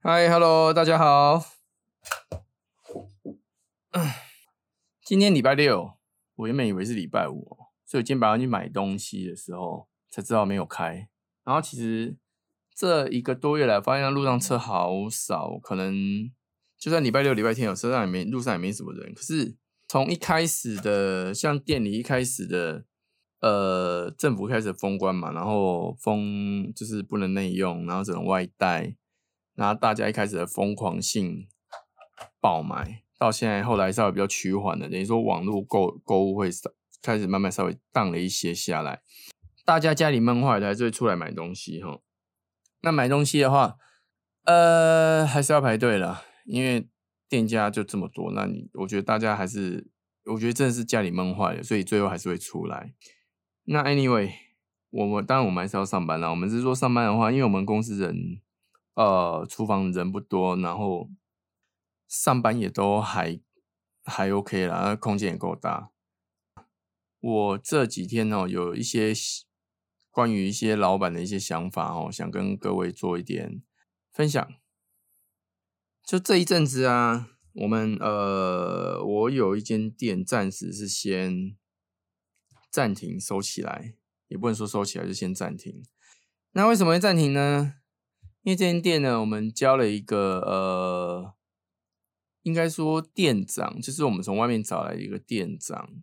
嗨，Hello，大家好。今天礼拜六，我原本以为是礼拜五，所以今天早上去买东西的时候才知道没有开。然后其实这一个多月来，发现路上车好少，可能就算礼拜六、礼拜天有车上也没路上也没什么人。可是从一开始的，像店里一开始的。呃，政府开始封关嘛，然后封就是不能内用，然后只能外带，然后大家一开始的疯狂性爆买，到现在后来稍微比较趋缓的，等于说网络购购物会开始慢慢稍微荡了一些下来，大家家里闷坏的还是会出来买东西哈。那买东西的话，呃，还是要排队了，因为店家就这么多，那你我觉得大家还是，我觉得真的是家里闷坏了，所以最后还是会出来。那 anyway，我们当然我们还是要上班啦。我们是说上班的话，因为我们公司人，呃，厨房人不多，然后上班也都还还 OK 啦，空间也够大。我这几天哦，有一些关于一些老板的一些想法哦，想跟各位做一点分享。就这一阵子啊，我们呃，我有一间店，暂时是先。暂停收起来，也不能说收起来就先暂停。那为什么会暂停呢？因为这间店呢，我们交了一个呃，应该说店长，就是我们从外面找来一个店长。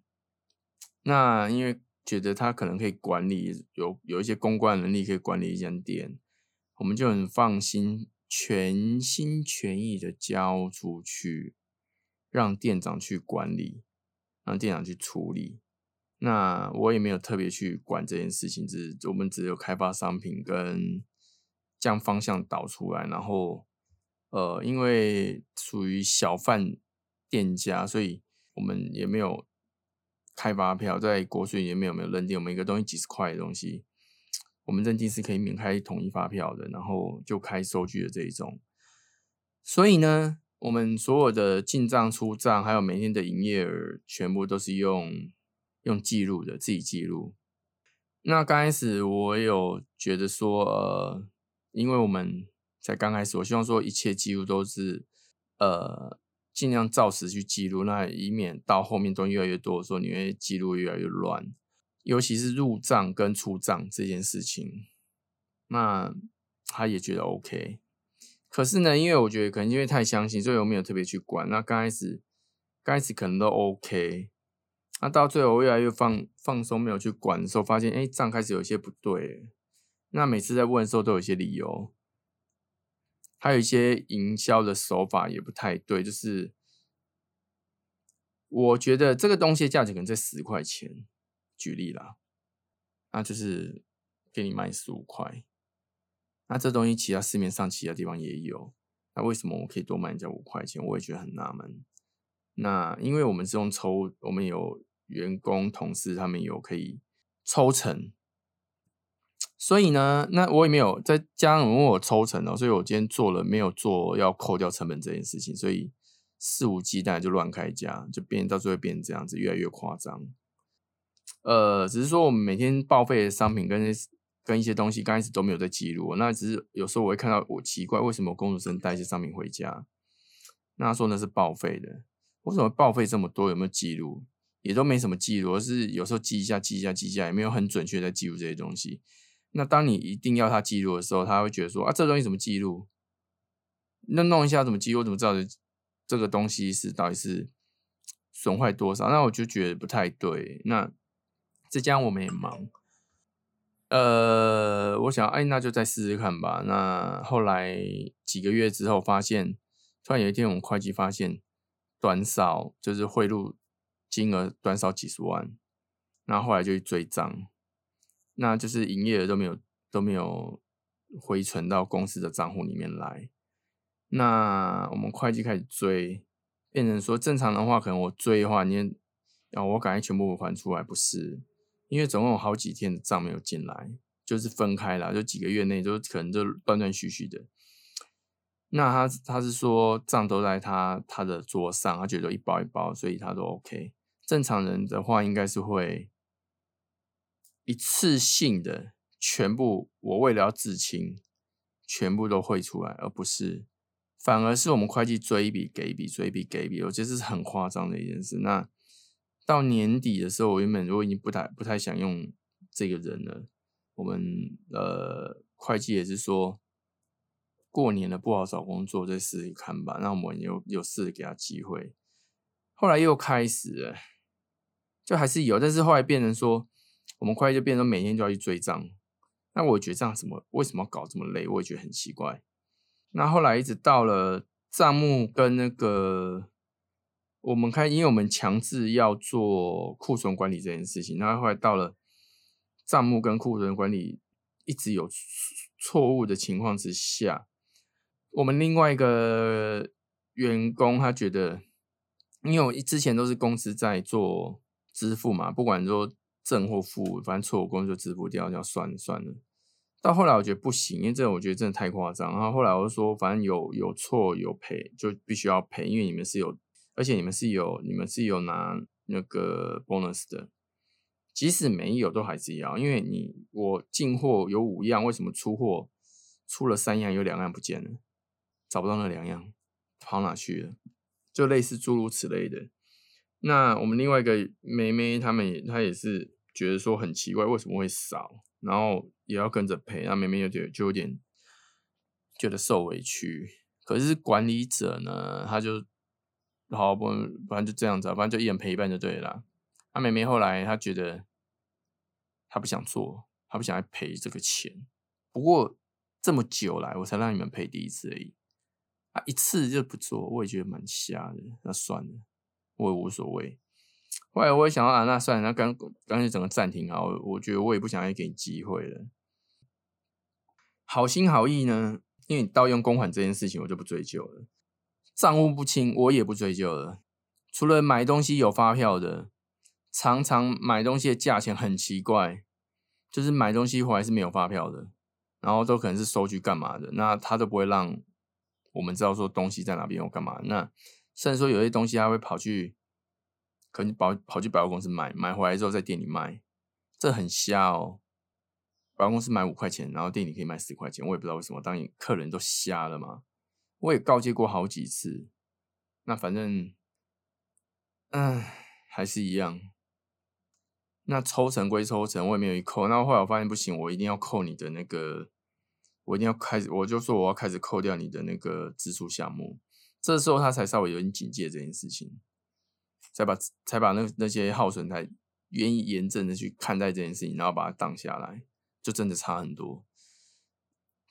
那因为觉得他可能可以管理，有有一些公关能力，可以管理一间店，我们就很放心，全心全意的交出去，让店长去管理，让店长去处理。那我也没有特别去管这件事情，只是我们只有开发商品跟将方向导出来，然后呃，因为属于小贩店家，所以我们也没有开发票，在国税也没有没有认定我们一个东西几十块的东西，我们认定是可以免开统一发票的，然后就开收据的这一种，所以呢，我们所有的进账出账，还有每天的营业额，全部都是用。用记录的，自己记录。那刚开始我有觉得说，呃，因为我们才刚开始，我希望说一切记录都是，呃，尽量照实去记录，那以免到后面东西越来越多的时候，你会记录越来越乱。尤其是入账跟出账这件事情，那他也觉得 OK。可是呢，因为我觉得可能因为太相信，所以我没有特别去管。那刚开始，刚开始可能都 OK。那到最后越来越放放松，没有去管的时候，发现哎账开始有些不对。那每次在问的时候都有一些理由，还有一些营销的手法也不太对。就是我觉得这个东西价值可能在十块钱，举例啦，那就是给你卖十五块。那这东西其他市面上其他地方也有，那为什么我可以多卖人家五块钱？我也觉得很纳闷。那因为我们是用抽，我们有员工同事，他们有可以抽成，所以呢，那我也没有再加上问我抽成哦，所以我今天做了没有做要扣掉成本这件事情，所以肆无忌惮就乱开价，就变到最后变成这样子，越来越夸张。呃，只是说我们每天报废的商品跟跟一些东西刚开始都没有在记录，那只是有时候我会看到我奇怪，为什么工读生带一些商品回家，那他说那是报废的。为什么报废这么多？有没有记录？也都没什么记录，而是有时候记一下、记一下、记一下，也没有很准确在记录这些东西。那当你一定要他记录的时候，他会觉得说：“啊，这东西怎么记录？那弄一下怎么记录？怎么知道这个东西是到底是损坏多少？”那我就觉得不太对。那这家我们也忙，呃，我想，哎，那就再试试看吧。那后来几个月之后，发现突然有一天，我们会计发现。短少就是汇入金额短少几十万，那后来就去追账，那就是营业额都没有都没有回存到公司的账户里面来。那我们会计开始追，变成说正常的话，可能我追的话，你要我赶快全部还出来，不是？因为总共有好几天的账没有进来，就是分开了，就几个月内都可能就断断续续的。那他他是说账都在他他的桌上，他觉得一包一包，所以他都 OK。正常人的话应该是会一次性的全部，我为了要自清，全部都汇出来，而不是反而是我们会计追一笔给一笔，追一笔给一笔，我觉得这是很夸张的一件事。那到年底的时候，我原本我已经不太不太想用这个人了。我们呃会计也是说，过年了不好找工作，再试试看吧。那我们有有试着给他机会，后来又开始了，就还是有，但是后来变成说，我们会计就变成每天就要去追账。那我觉得这样怎么为什么要搞这么累？我也觉得很奇怪。那后来一直到了账目跟那个我们看，因为我们强制要做库存管理这件事情，那后来到了账目跟库存管理一直有错误的情况之下，我们另外一个员工他觉得，因为我之前都是公司在做支付嘛，不管说正或负，反正错误公司就支付掉，就算了算了。到后来我觉得不行，因为这我觉得真的太夸张。然后后来我就说，反正有有错有赔，就必须要赔，因为你们是有，而且你们是有你们是有拿那个 bonus 的，即使没有都还是要，因为你我进货有五样，为什么出货出了三样，有两样不见了，找不到那两样跑哪去了？就类似诸如此类的。那我们另外一个妹妹，他们也她也是觉得说很奇怪，为什么会少？然后也要跟着赔，那明明有点就有点觉得受委屈。可是管理者呢，他就好不，反正就这样子，反正就一人赔一半就对了。那妹妹后来她觉得他不想做，他不想来赔这个钱。不过这么久来，我才让你们赔第一次而已。啊，一次就不做，我也觉得蛮瞎的。那算了，我也无所谓。后来我也想到啊，那算了，那干干脆整个暂停啊，我觉得我也不想再给你机会了。好心好意呢，因为你盗用公款这件事情，我就不追究了。账务不清，我也不追究了。除了买东西有发票的，常常买东西的价钱很奇怪，就是买东西回来是没有发票的，然后都可能是收据干嘛的，那他都不会让我们知道说东西在哪边或干嘛。那甚至说有些东西他会跑去。可能跑跑去百货公司买，买回来之后在店里卖，这很瞎哦。百货公司买五块钱，然后店里可以卖十块钱，我也不知道为什么，当你客人都瞎了嘛？我也告诫过好几次，那反正，嗯，还是一样。那抽成归抽成，我也没有一扣。那后来我发现不行，我一定要扣你的那个，我一定要开始，我就说我要开始扣掉你的那个支出项目。这时候他才稍微有点警戒这件事情。才把才把那那些耗损才愿意严正的去看待这件事情，然后把它挡下来，就真的差很多。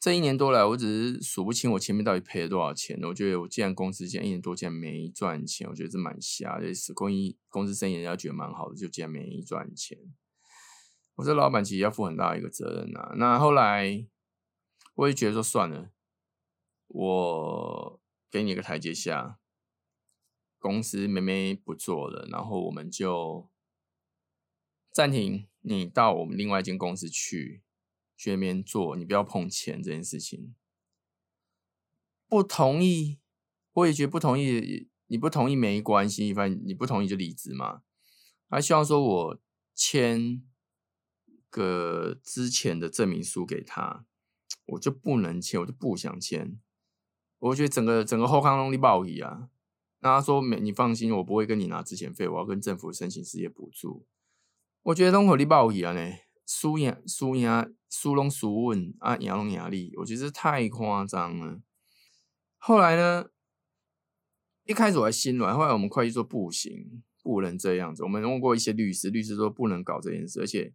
这一年多来，我只是数不清我前面到底赔了多少钱。我觉得我既然公司现在一年多竟然没赚钱，我觉得这蛮瞎的。是公益公司生意人家觉得蛮好的，就竟然没赚钱。我这老板其实要负很大一个责任啊。那后来我也觉得说算了，我给你一个台阶下。公司妹妹不做了，然后我们就暂停。你到我们另外一间公司去，去那边做，你不要碰钱这件事情。不同意，我也觉得不同意。你不同意没关系，反正你不同意就离职嘛。他希望说我签个之前的证明书给他，我就不能签，我就不想签。我觉得整个整个后康隆力暴力啊。那他说：“没，你放心，我不会跟你拿之前费，我要跟政府申请失业补助。”我觉得东口力爆一样呢，输赢输赢输龙输稳啊，赢龙压力，我觉得太夸张了。后来呢，一开始我还心软，后来我们会计说不行，不能这样子。我们问过一些律师，律师说不能搞这件事，而且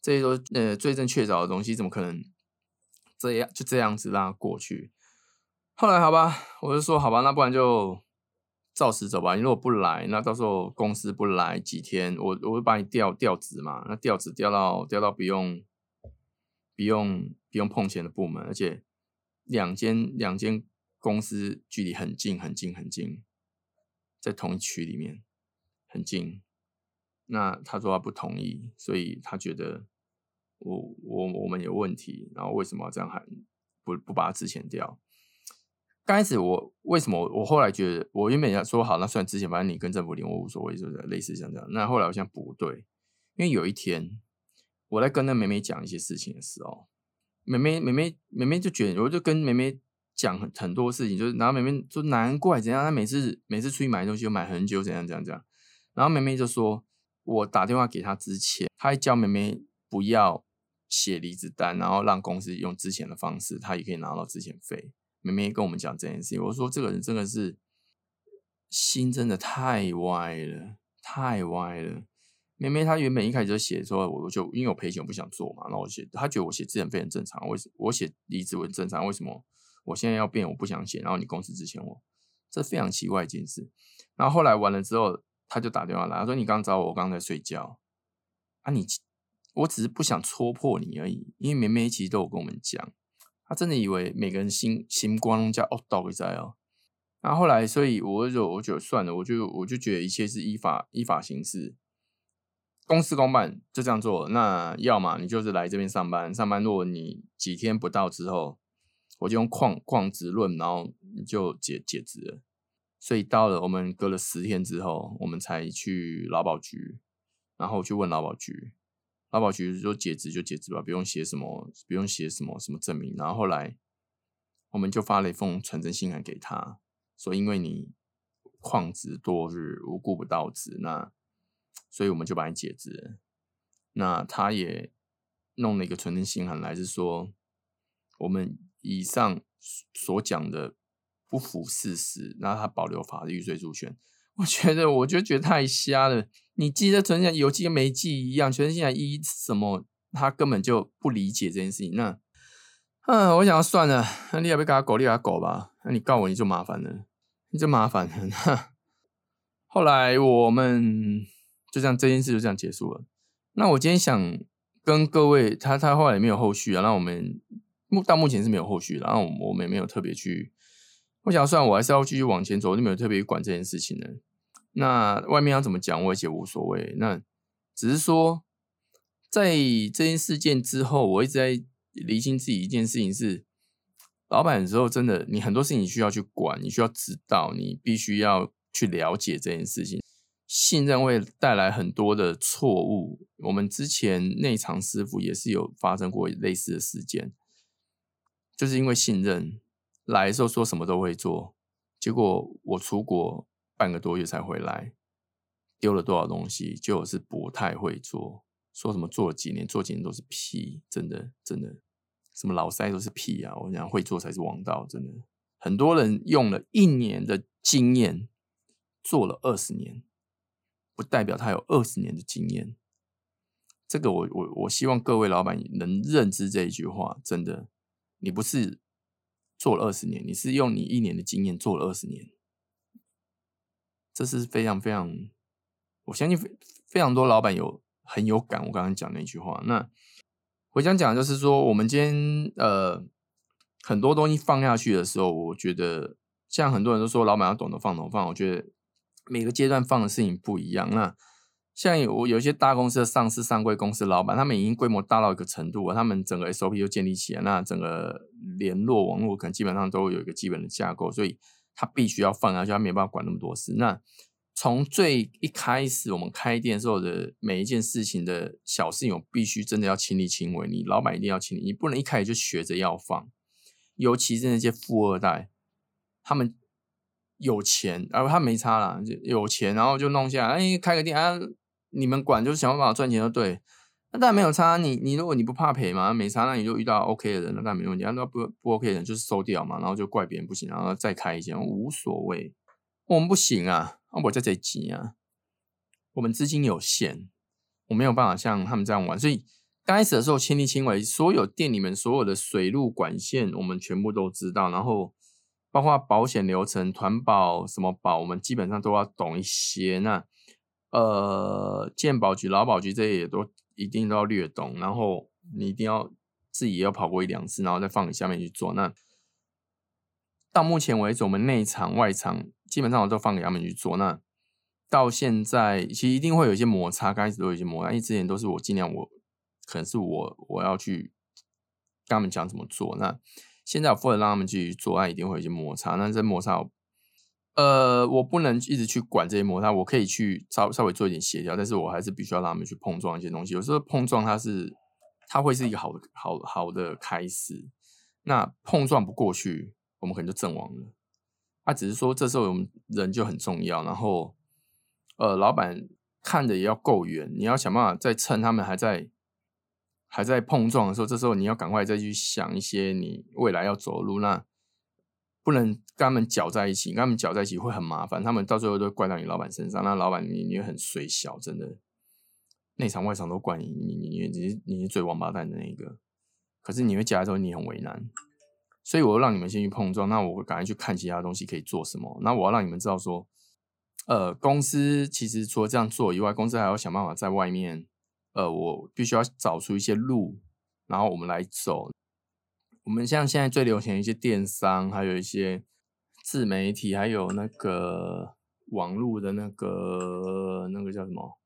这些都呃罪证确凿的东西，怎么可能这样就这样子让它过去？后来好吧，我就说好吧，那不然就。照实走吧，你如果不来，那到时候公司不来几天，我我会把你调调职嘛。那调职调到调到不用不用不用碰钱的部门，而且两间两间公司距离很近很近很近，在同一区里面很近。那他说他不同意，所以他觉得我我我们有问题，然后为什么要这样喊不不把他之前调？刚开始我为什么我后来觉得我原本要说好，那算之前反正你跟政府联我无所谓，就是类似像这样。那后来我想不对，因为有一天我在跟那妹妹讲一些事情的时候，妹妹妹妹妹妹就觉得，我就跟妹妹讲很多事情，就是然后妹妹说难怪怎样，她每次每次出去买东西买很久，怎样怎样怎样。然后妹妹就说，我打电话给她之前，她还叫妹妹不要写离职单，然后让公司用之前的方式，她也可以拿到之前费。妹妹跟我们讲这件事情，我说这个人真的是心真的太歪了，太歪了。妹妹她原本一开始就写说，我就因为我赔钱我不想做嘛，然后我写，她觉得我写字很非常正常，为什我写离职很正常，为什么我现在要变我不想写，然后你公司之前我，这非常奇怪一件事。然后后来完了之后。他就打电话来，他说：“你刚找我，我刚在睡觉啊，你我只是不想戳破你而已。因为梅梅其实都有跟我们讲，他真的以为每个人心心光叫哦，倒在哦。然后后来，所以我就我就算了，我就我就觉得一切是依法依法行事，公事公办就这样做。那要么你就是来这边上班，上班如果你几天不到之后，我就用旷旷职论，然后你就解解职了。”所以到了我们隔了十天之后，我们才去劳保局，然后去问劳保局，劳保局说解职就解职吧，不用写什么，不用写什么什么证明。然后后来我们就发了一封传真信函给他，说因为你旷职多日，无故不到职，那所以我们就把你解职。那他也弄了一个传真信函来，是说我们以上所讲的。不符事实，那他保留法律追诉权，我觉得我就觉得太瞎了。你记得存下有记跟没记一样，全现在一什么，他根本就不理解这件事情。那，嗯，我想要算了，那你要不要跟他狗，你跟他狗吧。那你告我，你就麻烦了，你就麻烦了。后来我们就这样，这件事就这样结束了。那我今天想跟各位，他他后来也没有后续啊。那我们目到目前是没有后续，然后我们也没有特别去。我想，算我还是要继续往前走，我就没有特别管这件事情了。那外面要怎么讲，我也无所谓。那只是说，在这件事件之后，我一直在理清自己一件事情：是老板的时候，真的，你很多事情你需要去管，你需要知道，你必须要去了解这件事情。信任会带来很多的错误。我们之前内场师傅也是有发生过类似的事件，就是因为信任。来的时候说什么都会做，结果我出国半个多月才回来，丢了多少东西，就是不太会做。说什么做了几年，做几年都是屁，真的真的，什么老塞都是屁啊！我讲会做才是王道，真的。很多人用了一年的经验做了二十年，不代表他有二十年的经验。这个我我我希望各位老板能认知这一句话，真的，你不是。做了二十年，你是用你一年的经验做了二十年，这是非常非常，我相信非非常多老板有很有感。我刚刚讲那句话，那我想讲的就是说，我们今天呃很多东西放下去的时候，我觉得像很多人都说老板要懂得放，懂放。我觉得每个阶段放的事情不一样。那像有有些大公司的上市上柜公司老板，他们已经规模大到一个程度了他们整个 SOP 就建立起来，那整个联络网络可能基本上都有一个基本的架构，所以他必须要放下去，他没办法管那么多事。那从最一开始我们开店时候的每一件事情的小事情，我必须真的要亲力亲为，你老板一定要亲力，你不能一开始就学着要放，尤其是那些富二代，他们有钱，而他没差啦，有钱然后就弄下来，哎，开个店啊。你们管就是想办法赚钱就对，那当然没有差。你你如果你不怕赔嘛，没差，那你就遇到 OK 的人，那没问题。那不不 OK 的人就是收掉嘛，然后就怪别人不行，然后再开一间无所谓。我们不行啊，我在这急啊，我们资金有限，我没有办法像他们这样玩。所以刚开始的时候亲力亲为，所有店里面所有的水路管线我们全部都知道，然后包括保险流程、团保什么保，我们基本上都要懂一些。那呃，健保局、劳保局这些也都一定都要略懂，然后你一定要自己也要跑过一两次，然后再放你下面去做。那到目前为止，我们内场、外场基本上我都放给他们去做。那到现在，其实一定会有一些摩擦，刚开始都有一些摩擦，因为之前都是我尽量，我可能是我我要去跟他们讲怎么做。那现在我负责让他们去做，那一定会有一些摩擦。那这摩擦。呃，我不能一直去管这些摩擦，我可以去稍稍微做一点协调，但是我还是必须要让他们去碰撞一些东西。有时候碰撞它是，它会是一个好好好的开始。那碰撞不过去，我们可能就阵亡了。他只是说这时候我们人就很重要，然后呃，老板看的也要够远，你要想办法在趁他们还在还在碰撞的时候，这时候你要赶快再去想一些你未来要走的路，那不能跟他们搅在一起，跟他们搅在一起会很麻烦，他们到最后都怪到你老板身上，那老板你你很水小，真的内场外场都怪你，你你你你你是最王八蛋的那一个，可是你会夹的时候你很为难。所以，我让你们先去碰撞，那我会赶快去看其他东西可以做什么。那我要让你们知道说，呃，公司其实除了这样做以外，公司还要想办法在外面，呃，我必须要找出一些路，然后我们来走。我们像现在最流行的一些电商，还有一些自媒体，还有那个网络的那个那个叫什么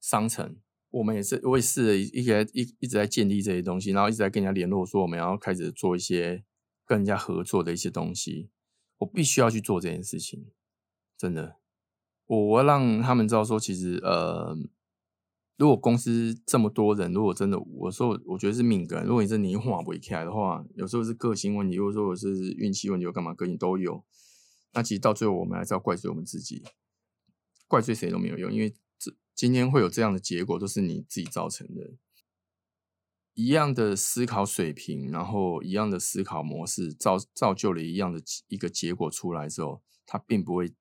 商城，我们也是，我也试了一个一一直在建立这些东西，然后一直在跟人家联络，说我们要开始做一些。跟人家合作的一些东西，我必须要去做这件事情，真的，我我要让他们知道说，其实呃，如果公司这么多人，如果真的，我说我觉得是命格，如果你这年画不起来的话，有时候是个性问题，或者说我是运气问题，或干嘛，个性都有，那其实到最后我们还是要怪罪我们自己，怪罪谁都没有用，因为这今天会有这样的结果，都是你自己造成的。一样的思考水平，然后一样的思考模式，造造就了一样的一个结果出来之后，它并不会。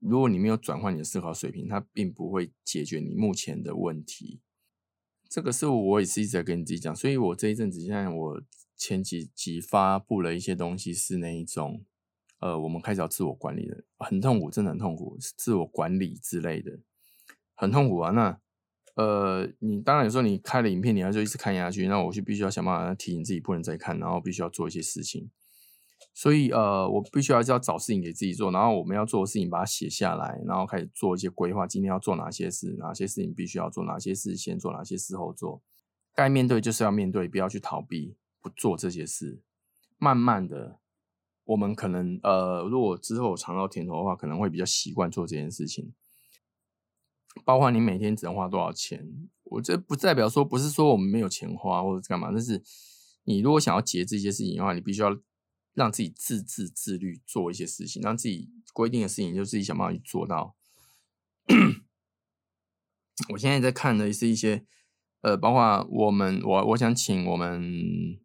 如果你没有转换你的思考水平，它并不会解决你目前的问题。这个是我也是一直在跟你自己讲，所以我这一阵子现在我前几集发布了一些东西，是那一种，呃，我们开始要自我管理的，很痛苦，真的很痛苦，自我管理之类的，很痛苦啊。那。呃，你当然有时候你开了影片，你要就一直看下去，那我就必须要想办法提醒自己不能再看，然后必须要做一些事情。所以呃，我必须要要找事情给自己做，然后我们要做的事情把它写下来，然后开始做一些规划。今天要做哪些事，哪些事情必须要做，哪些事先做，哪些事后做。该面对就是要面对，不要去逃避，不做这些事。慢慢的，我们可能呃，如果之后尝到甜头的话，可能会比较习惯做这件事情。包括你每天只能花多少钱，我这不代表说不是说我们没有钱花或者干嘛，但是你如果想要节制一些事情的话，你必须要让自己自制自律做一些事情，让自己规定的事情就自己想办法去做到。我现在在看的是一些，呃，包括我们我我想请我们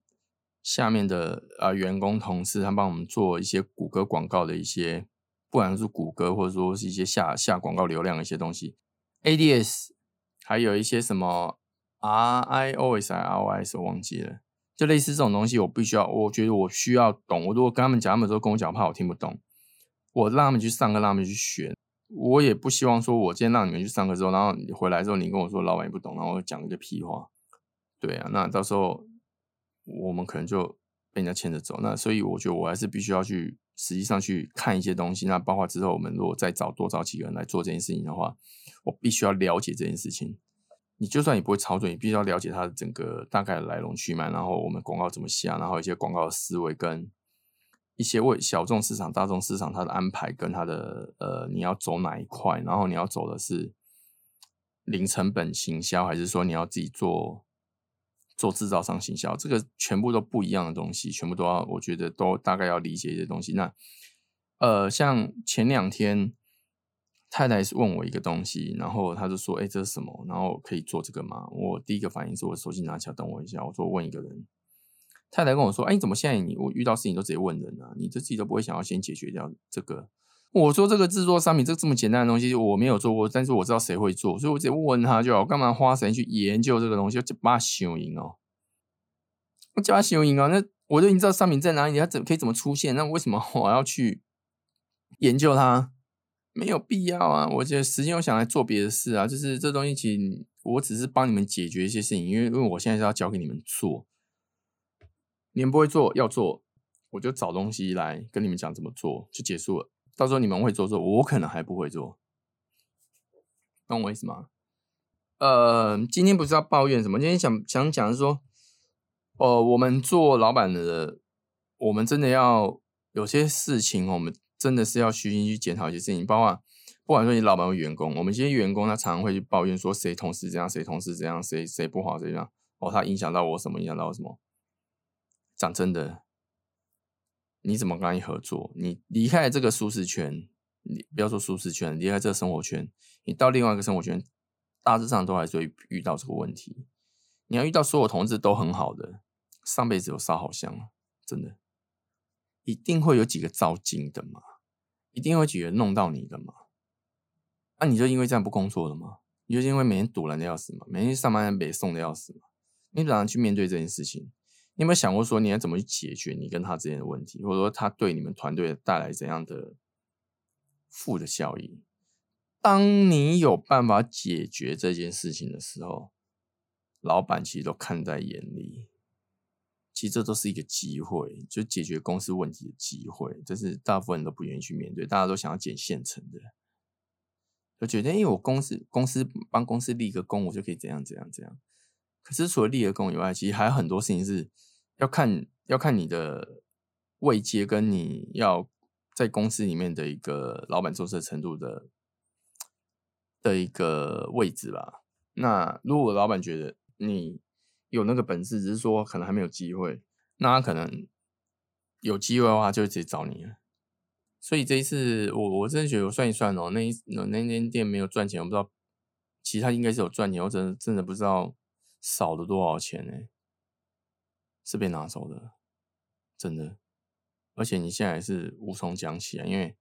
下面的啊员工同事，他帮我们做一些谷歌广告的一些，不管是谷歌或者说是一些下下广告流量的一些东西。ADS 还有一些什么 RIOS 还 ROS 我忘记了，就类似这种东西，我必须要，我觉得我需要懂。我如果跟他们讲，他们说跟我讲，怕我听不懂。我让他们去上课，让他们去学。我也不希望说，我今天让你们去上课之后，然后回来之后，你跟我说老板也不懂，然后讲一个屁话。对啊，那到时候我们可能就被人家牵着走。那所以我觉得我还是必须要去实际上去看一些东西。那包括之后我们如果再找多找几个人来做这件事情的话。我必须要了解这件事情。你就算你不会操作，你必须要了解它的整个大概的来龙去脉，然后我们广告怎么下，然后一些广告的思维跟一些为小众市场、大众市场它的安排跟它的呃，你要走哪一块，然后你要走的是零成本行销，还是说你要自己做做制造商行销？这个全部都不一样的东西，全部都要，我觉得都大概要理解一些东西。那呃，像前两天。太太是问我一个东西，然后他就说：“哎，这是什么？然后可以做这个吗？”我第一个反应是我手机拿起来，等我一下。我说：“问一个人。”太太跟我说：“哎，你怎么现在你我遇到事情都直接问人啊？你这自己都不会想要先解决掉这个？”我说：“这个制作商品，这这么简单的东西，我没有做过，但是我知道谁会做，所以我直接问他就好。干嘛花时间去研究这个东西？就把它修赢哦，我叫他修赢啊！那我都已经知道商品在哪里，它怎可以怎么出现？那为什么我要去研究它？”没有必要啊！我觉得时间我想来做别的事啊，就是这东西其我只是帮你们解决一些事情，因为因为我现在是要交给你们做，你们不会做要做，我就找东西来跟你们讲怎么做就结束了。到时候你们会做做，我可能还不会做，懂我意思吗？呃，今天不是要抱怨什么，今天想想讲是说，呃，我们做老板的，我们真的要有些事情，我们。真的是要虚心去检讨一些事情，包括不管说你老板或员工，我们这些员工他常常会去抱怨说谁同事这样，谁同事这样，谁谁不好，谁这样哦，他影响到我什么，影响到我什么？讲真的，你怎么跟他合作？你离开这个舒适圈，你不要说舒适圈，离开这个生活圈，你到另外一个生活圈，大致上都还是会遇到这个问题。你要遇到所有同志都很好的，上辈子有烧好香，真的，一定会有几个糟金的嘛，一定会几个弄到你的嘛。那你就因为这样不工作了吗？你就因为每天堵人的要死嘛，每天上班被送的要死嘛？你怎样去面对这件事情？你有没有想过说你要怎么去解决你跟他之间的问题，或者说他对你们团队带来怎样的负的效益？当你有办法解决这件事情的时候，老板其实都看在眼里。其实这都是一个机会，就解决公司问题的机会。这是大部分人都不愿意去面对，大家都想要捡现成的，就觉得因为我公司公司帮公司立个功，我就可以怎样怎样怎样。可是除了立了功以外，其实还有很多事情是。要看要看你的位阶跟你要在公司里面的一个老板重视程度的的一个位置吧。那如果老板觉得你有那个本事，只是说可能还没有机会，那他可能有机会的话就会直接找你了。所以这一次我我真的觉得我算一算哦，那一那间店没有赚钱，我不知道其他应该是有赚钱，我真的真的不知道少了多少钱呢。是被拿走的，真的，而且你现在是无从讲起啊，因为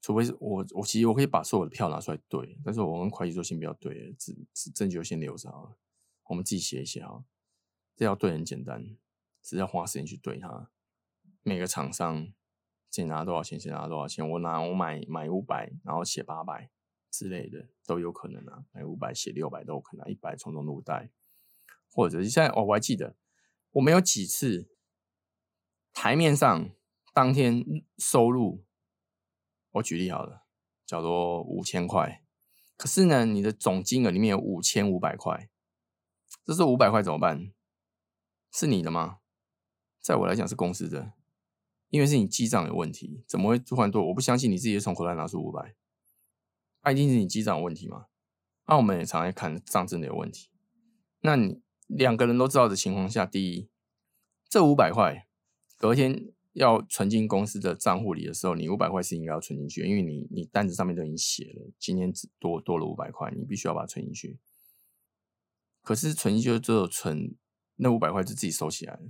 除非是我，我其实我可以把所有的票拿出来对，但是我跟会计说先不要对，只只证据先留着啊，我们自己写一写啊，这要对很简单，只要花时间去对它。每个厂商先拿多少钱，先拿多少钱，我拿我买买五百，然后写八百之类的都有可能啊，买五百写六百都有可能，一百从中入袋，或者是现在哦我还记得。我们有几次台面上当天收入，我举例好了，叫做五千块。可是呢，你的总金额里面有五千五百块，这是五百块怎么办？是你的吗？在我来讲是公司的，因为是你记账有问题，怎么会突然多？我不相信你自己从口袋拿出五百，那一定是你记账有问题嘛？那我们也常常看账真的有问题，那你？两个人都知道的情况下，第一，这五百块隔天要存进公司的账户里的时候，你五百块是应该要存进去，因为你你单子上面都已经写了，今天只多多了五百块，你必须要把它存进去。可是存就只有，存那五百块就自己收起来了。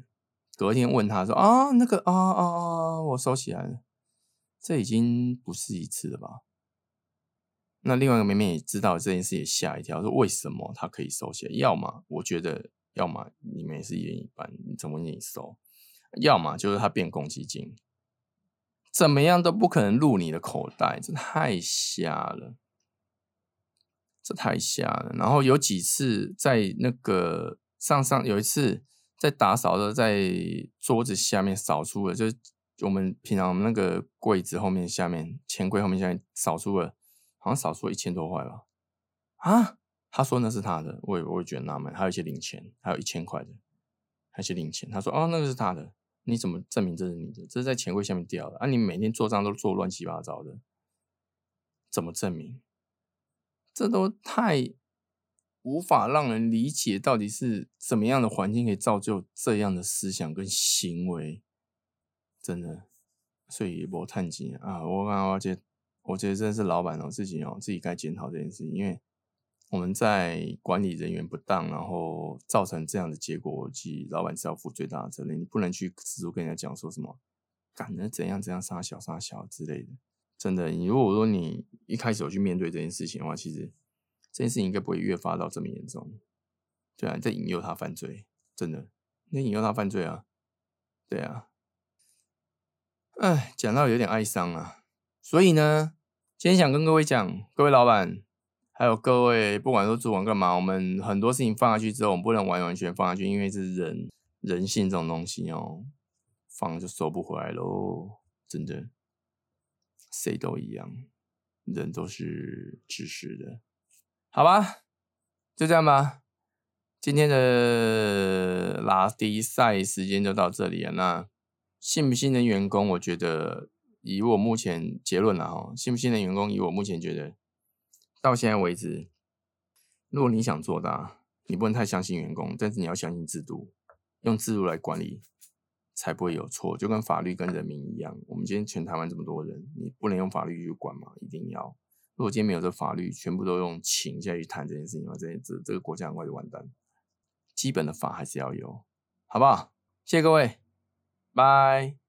隔天问他说：“啊，那个啊啊啊，我收起来了。”这已经不是一次了吧？那另外一个妹妹也知道这件事，也吓一跳，说为什么她可以收起来？要么我觉得，要么你们也是一人一半，你怎么愿意收？要么就是他变公积金，怎么样都不可能入你的口袋，这太瞎了，这太瞎了。然后有几次在那个上上有一次在打扫的，在桌子下面扫出了，就是我们平常我们那个柜子后面下面钱柜后面下面扫出了。好像少说一千多块吧，啊？他说那是他的，我也我也觉得纳闷。还有一些零钱，还有一千块的，还有一些零钱。他说哦，那个是他的，你怎么证明这是你的？这是在钱柜下面掉的啊！你每天做账都做乱七八糟的，怎么证明？这都太无法让人理解，到底是怎么样的环境可以造就这样的思想跟行为？真的，所以我叹气啊！我刚刚这。我觉得真的是老板哦，自己哦，自己该检讨这件事情，因为我们在管理人员不当，然后造成这样的结果，即老板是要负最大的责任。你不能去直接跟人家讲说什么，赶着怎样怎样杀小杀小之类的。真的，你如果说你一开始有去面对这件事情的话，其实这件事情应该不会越发到这么严重。对啊，在引诱他犯罪，真的，你引诱他犯罪啊？对啊。哎，讲到有点哀伤啊，所以呢。今天想跟各位讲，各位老板，还有各位，不管说主管干嘛，我们很多事情放下去之后，我们不能完完全放下去，因为是人人性这种东西哦，放就收不回来喽，真的，谁都一样，人都是自私的，好吧，就这样吧，今天的拉迪赛时间就到这里了。那信不信任员工，我觉得。以我目前结论了哈，信不信任员工？以我目前觉得，到现在为止，如果你想做大，你不能太相信员工，但是你要相信制度，用制度来管理才不会有错。就跟法律跟人民一样，我们今天全台湾这么多人，你不能用法律去管嘛？一定要。如果今天没有这法律，全部都用情下去谈这件事情的话，这这这个国家很快就完蛋。基本的法还是要有，好不好？谢谢各位，拜。